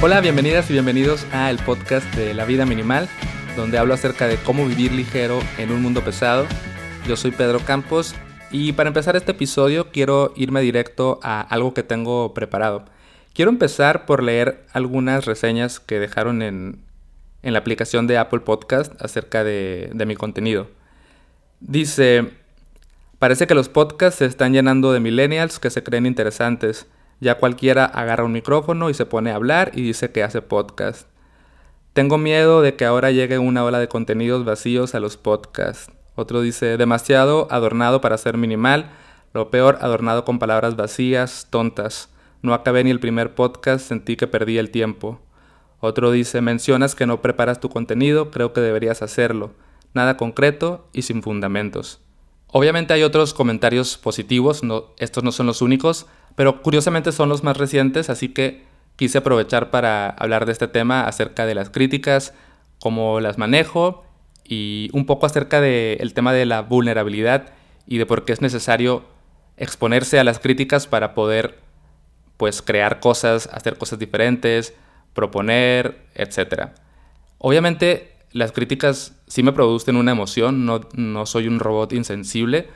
Hola, bienvenidas y bienvenidos a el podcast de La Vida Minimal, donde hablo acerca de cómo vivir ligero en un mundo pesado. Yo soy Pedro Campos y para empezar este episodio quiero irme directo a algo que tengo preparado. Quiero empezar por leer algunas reseñas que dejaron en, en la aplicación de Apple Podcast acerca de, de mi contenido. Dice, parece que los podcasts se están llenando de millennials que se creen interesantes ya cualquiera agarra un micrófono y se pone a hablar y dice que hace podcast. Tengo miedo de que ahora llegue una ola de contenidos vacíos a los podcasts. Otro dice, demasiado adornado para ser minimal, lo peor adornado con palabras vacías, tontas. No acabé ni el primer podcast, sentí que perdí el tiempo. Otro dice, mencionas que no preparas tu contenido, creo que deberías hacerlo. Nada concreto y sin fundamentos. Obviamente hay otros comentarios positivos, no, estos no son los únicos, pero curiosamente son los más recientes, así que quise aprovechar para hablar de este tema acerca de las críticas, cómo las manejo y un poco acerca del tema de la vulnerabilidad y de por qué es necesario exponerse a las críticas para poder pues crear cosas, hacer cosas diferentes, proponer, etc. Obviamente las críticas sí me producen una emoción, no, no soy un robot insensible,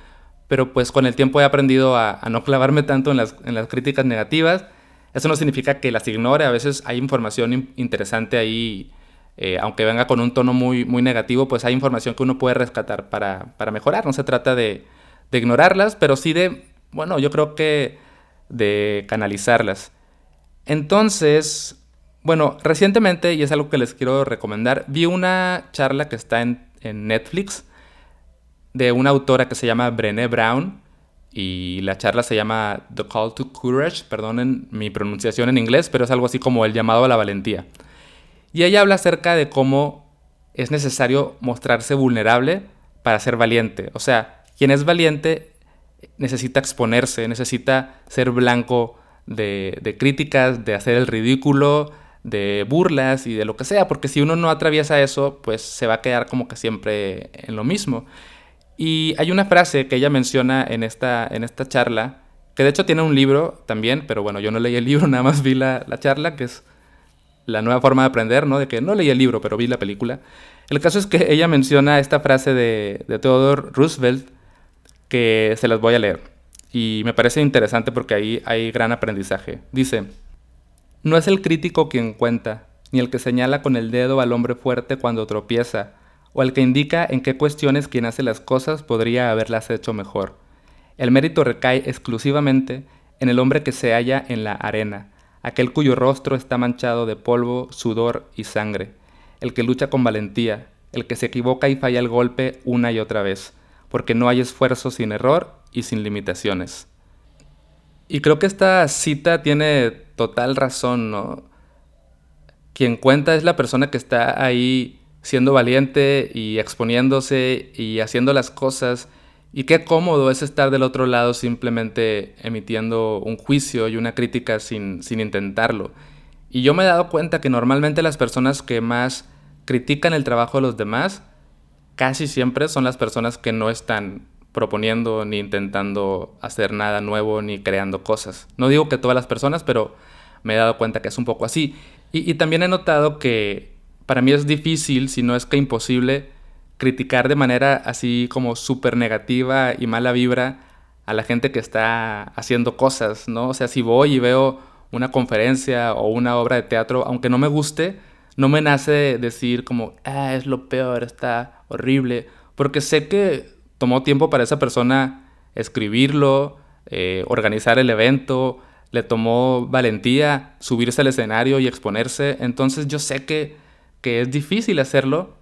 pero pues con el tiempo he aprendido a, no clavarme tanto en las, en las, críticas negativas. Eso no significa que las ignore, a veces hay información interesante ahí, eh, aunque venga con un tono muy, muy negativo, pues hay información que uno puede rescatar para, para mejorar. No se trata de, de, ignorarlas, pero sí de, bueno, yo creo que de canalizarlas. Entonces, bueno, recientemente, y es algo que les quiero recomendar, vi una charla que está en, en Netflix de una autora que se llama Brené Brown y la charla se llama The Call to Courage, perdonen mi pronunciación en inglés, pero es algo así como el llamado a la valentía. Y ella habla acerca de cómo es necesario mostrarse vulnerable para ser valiente. O sea, quien es valiente necesita exponerse, necesita ser blanco de, de críticas, de hacer el ridículo, de burlas y de lo que sea, porque si uno no atraviesa eso, pues se va a quedar como que siempre en lo mismo. Y hay una frase que ella menciona en esta, en esta charla, que de hecho tiene un libro también, pero bueno, yo no leí el libro, nada más vi la, charla, que es la nueva forma de aprender, ¿no? De que no leí el libro, pero vi la película. El caso es que ella menciona esta frase de, de Theodore Roosevelt, que se las voy a leer. Y me parece interesante porque ahí hay gran aprendizaje. Dice, no es el crítico quien cuenta, ni el que señala con el dedo al hombre fuerte cuando tropieza, o el que indica en qué cuestiones quien hace las cosas podría haberlas hecho mejor. El mérito recae exclusivamente en el hombre que se halla en la arena, aquel cuyo rostro está manchado de polvo, sudor y sangre, el que lucha con valentía, el que se equivoca y falla el golpe una y otra vez, porque no hay esfuerzo sin error y sin limitaciones. Y creo que esta cita tiene total razón, ¿no? Quien cuenta es la persona que está ahí siendo valiente y exponiéndose y haciendo las cosas. Y qué cómodo es estar del otro lado simplemente emitiendo un juicio y una crítica sin, sin intentarlo. Y yo me he dado cuenta que normalmente las personas que más critican el trabajo de los demás casi siempre son las personas que no están proponiendo ni intentando hacer nada nuevo ni creando cosas. No digo que todas las personas, pero me he dado cuenta que es un poco así. Y, y también he notado que para mí es difícil, si no es que imposible, criticar de manera así como súper negativa y mala vibra a la gente que está haciendo cosas, ¿no? O sea, si voy y veo una conferencia o una obra de teatro, aunque no me guste, no me nace decir como, ah, es lo peor, está horrible, porque sé que tomó tiempo para esa persona escribirlo, eh, organizar el evento, le tomó valentía subirse al escenario y exponerse, entonces yo sé que que es difícil hacerlo.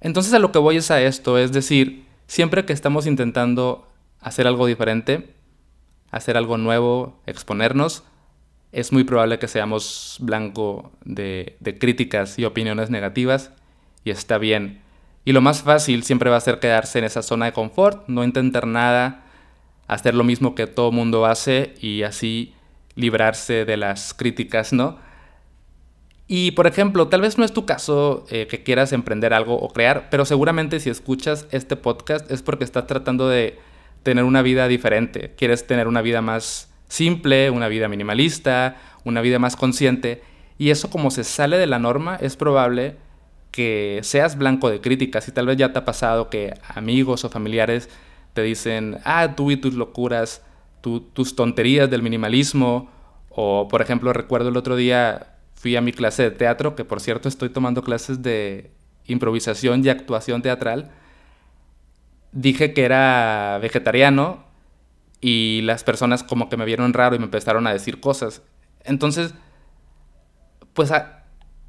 Entonces a lo que voy es a esto, es decir, siempre que estamos intentando hacer algo diferente, hacer algo nuevo, exponernos, es muy probable que seamos blanco de, críticas y opiniones negativas y está bien. Y lo más fácil siempre va a ser quedarse en esa zona de confort, no intentar nada, hacer lo mismo que todo mundo hace y así librarse de las críticas, ¿no? Y por ejemplo, tal vez no es tu caso eh, que quieras emprender algo o crear, pero seguramente si escuchas este podcast es porque estás tratando de tener una vida diferente. Quieres tener una vida más simple, una vida minimalista, una vida más consciente. Y eso como se sale de la norma, es probable que seas blanco de críticas y tal vez ya te ha pasado que amigos o familiares te dicen, ah, tú y tus locuras, tus tonterías del minimalismo, o por ejemplo recuerdo el otro día fui a mi clase de teatro, que por cierto estoy tomando clases de improvisación y actuación teatral, dije que era vegetariano y las personas como que me vieron raro y me empezaron a decir cosas. Entonces, pues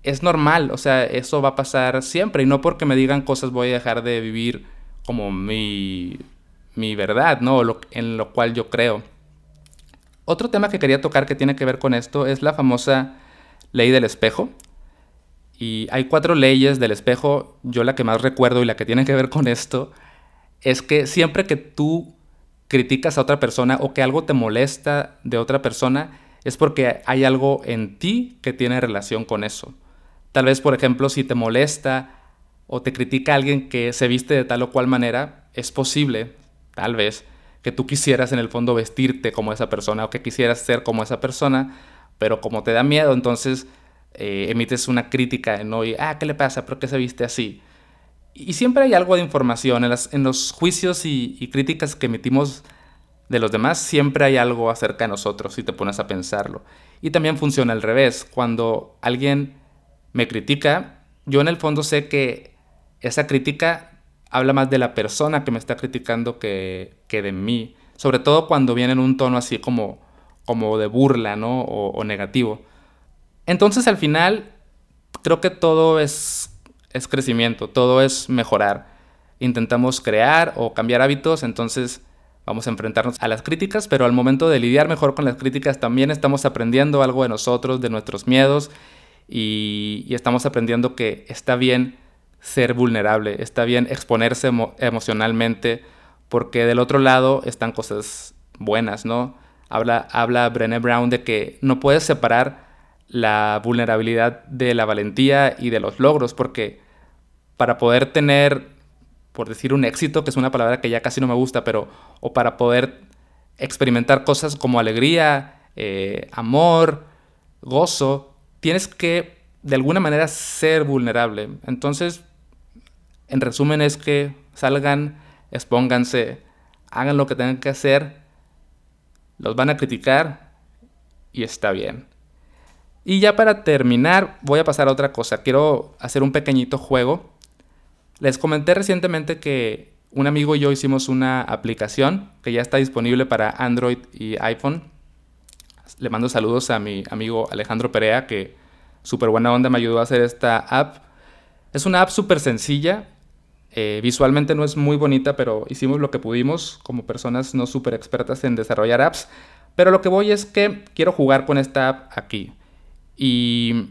es normal, o sea, eso va a pasar siempre y no porque me digan cosas voy a dejar de vivir como mi, mi verdad, ¿no? en lo cual yo creo. Otro tema que quería tocar que tiene que ver con esto es la famosa ley del espejo. Y hay cuatro leyes del espejo, yo la que más recuerdo y la que tiene que ver con esto, es que siempre que tú criticas a otra persona o que algo te molesta de otra persona, es porque hay algo en ti que tiene relación con eso. Tal vez, por ejemplo, si te molesta o te critica alguien que se viste de tal o cual manera, es posible, tal vez, que tú quisieras en el fondo vestirte como esa persona o que quisieras ser como esa persona, pero como te da miedo, entonces eh, emites una crítica, ¿no? Y, ah, ¿qué le pasa? ¿Por qué se viste así? Y siempre hay algo de información. En, los juicios y, críticas que emitimos de los demás, siempre hay algo acerca de nosotros si te pones a pensarlo. Y también funciona al revés. Cuando alguien me critica, yo en el fondo sé que esa crítica habla más de la persona que me está criticando que, que de mí. Sobre todo cuando viene en un tono así como como de burla, ¿no? O, negativo. Entonces al final creo que todo es, es crecimiento, todo es mejorar. Intentamos crear o cambiar hábitos, entonces vamos a enfrentarnos a las críticas, pero al momento de lidiar mejor con las críticas también estamos aprendiendo algo de nosotros, de nuestros miedos y, estamos aprendiendo que está bien ser vulnerable, está bien exponerse emocionalmente, porque del otro lado están cosas buenas, ¿no? Habla, habla Brené Brown de que no puedes separar la vulnerabilidad de la valentía y de los logros, porque para poder tener, por decir un éxito, que es una palabra que ya casi no me gusta, pero, o para poder experimentar cosas como alegría, eh, amor, gozo, tienes que de alguna manera ser vulnerable. Entonces, en resumen es que salgan, expónganse, hagan lo que tengan que hacer los van a criticar y está bien. Y ya para terminar, voy a pasar a otra cosa. Quiero hacer un pequeñito juego. Les comenté recientemente que un amigo y yo hicimos una aplicación que ya está disponible para Android y iPhone. Le mando saludos a mi amigo Alejandro Perea, que súper buena onda me ayudó a hacer esta app. Es una app súper sencilla, eh, visualmente no es muy bonita, pero hicimos lo que pudimos como personas no súper expertas en desarrollar apps. Pero lo que voy es que quiero jugar con esta app aquí. Y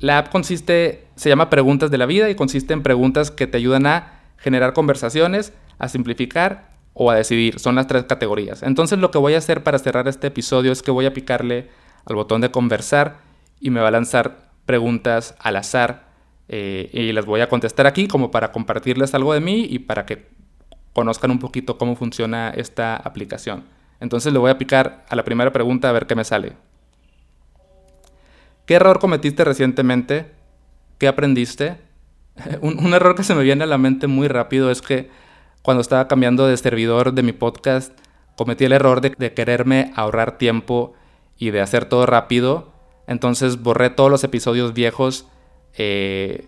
la app consiste, se llama Preguntas de la Vida y consiste en preguntas que te ayudan a generar conversaciones, a simplificar o a decidir. Son las tres categorías. Entonces lo que voy a hacer para cerrar este episodio es que voy a picarle al botón de conversar y me va a lanzar preguntas al azar eh, y les voy a contestar aquí como para compartirles algo de mí y para que conozcan un poquito cómo funciona esta aplicación. Entonces le voy a picar a la primera pregunta a ver qué me sale. ¿Qué error cometiste recientemente? ¿Qué aprendiste? un, error que se me viene a la mente muy rápido es que cuando estaba cambiando de servidor de mi podcast, cometí el error de, de quererme ahorrar tiempo y de hacer todo rápido. Entonces borré todos los episodios viejos eh,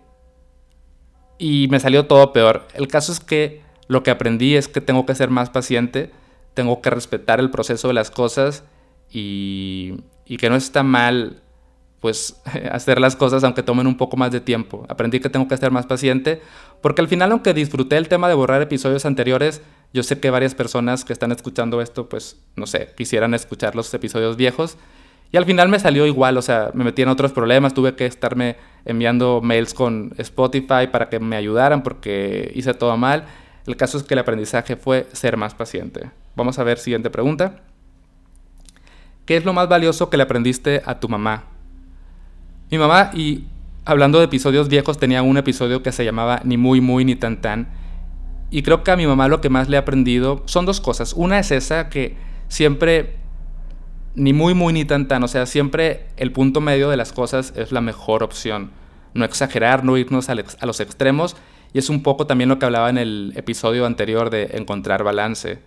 y me salió todo peor. El caso es que lo que aprendí es que tengo que ser más paciente, tengo que respetar el proceso de las cosas y, y que no está mal pues hacer las cosas aunque tomen un poco más de tiempo. Aprendí que tengo que ser más paciente porque al final aunque disfruté el tema de borrar episodios anteriores, yo sé que varias personas que están escuchando esto pues no sé, quisieran escuchar los episodios viejos y al final me salió igual, o sea, me metí en otros problemas, tuve que estarme enviando mails con Spotify para que me ayudaran porque hice todo mal. El caso es que el aprendizaje fue ser más paciente. Vamos a ver siguiente pregunta. ¿Qué es lo más valioso que le aprendiste a tu mamá? Mi mamá, y hablando de episodios viejos, tenía un episodio que se llamaba Ni muy muy ni tan tan. Y creo que a mi mamá lo que más le he aprendido son dos cosas. Una es esa que siempre ni muy, muy, ni tan, tan. O sea, siempre el punto medio de las cosas es la mejor opción. No exagerar, no irnos a los extremos. Y es un poco también lo que hablaba en el episodio anterior de encontrar balance.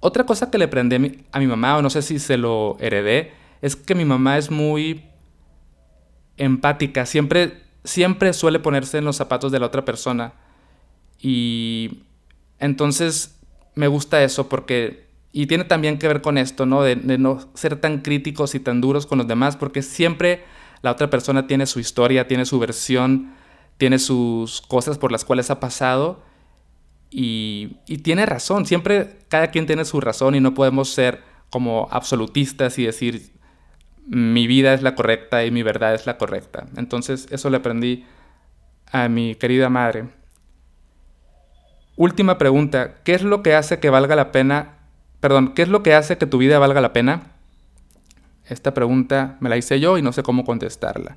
Otra cosa que le aprendí a mi mamá, o no sé si se lo heredé, es que mi mamá es muy empática. Siempre, siempre suele ponerse en los zapatos de la otra persona. Y entonces me gusta eso porque... Y tiene también que ver con esto, ¿no? De, no ser tan críticos y tan duros con los demás, porque siempre la otra persona tiene su historia, tiene su versión, tiene sus cosas por las cuales ha pasado. Y, y, tiene razón, siempre cada quien tiene su razón y no podemos ser como absolutistas y decir mi vida es la correcta y mi verdad es la correcta. Entonces eso le aprendí a mi querida madre. Última pregunta, ¿qué es lo que hace que valga la pena? Perdón, ¿qué es lo que hace que tu vida valga la pena? Esta pregunta me la hice yo y no sé cómo contestarla.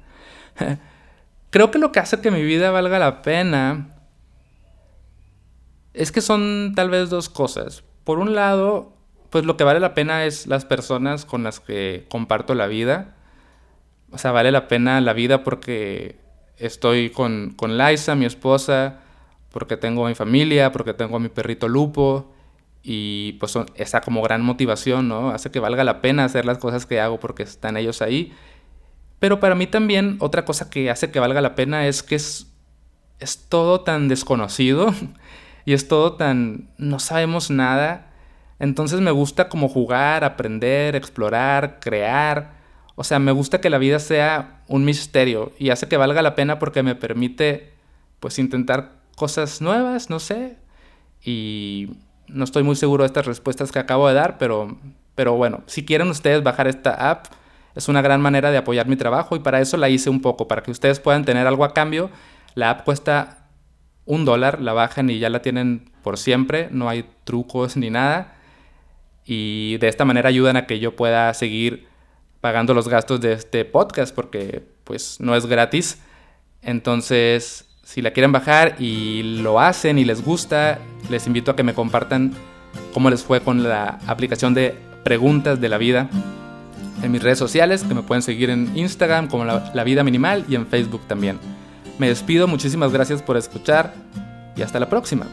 Creo que lo que hace que mi vida valga la pena es que son tal vez dos cosas. Por un lado, pues lo que vale la pena es las personas con las que comparto la vida. O sea, vale la pena la vida porque estoy con, con Liza, mi esposa, porque tengo mi familia, porque tengo a mi perrito Lupo. Y pues esa como gran motivación, ¿no? Hace que valga la pena hacer las cosas que hago porque están ellos ahí. Pero para mí también otra cosa que hace que valga la pena es que es, es todo tan desconocido y es todo tan... no sabemos nada entonces me gusta como jugar, aprender, explorar, crear. O sea, me gusta que la vida sea un misterio y hace que valga la pena porque me permite pues intentar cosas nuevas, no sé. Y no estoy muy seguro de estas respuestas que acabo de dar, pero, pero bueno, si quieren ustedes bajar esta app, es una gran manera de apoyar mi trabajo y para eso la hice un poco, para que ustedes puedan tener algo a cambio. La app cuesta un dólar, la bajan y ya la tienen por siempre, no hay trucos ni nada y de esta manera ayudan a que yo pueda seguir pagando los gastos de este podcast porque pues no es gratis. Entonces, si la quieren bajar y lo hacen y les gusta, les invito a que me compartan cómo les fue con la aplicación de preguntas de la vida en mis redes sociales, que me pueden seguir en Instagram como la, vida minimal y en Facebook también. Me despido, muchísimas gracias por escuchar y hasta la próxima.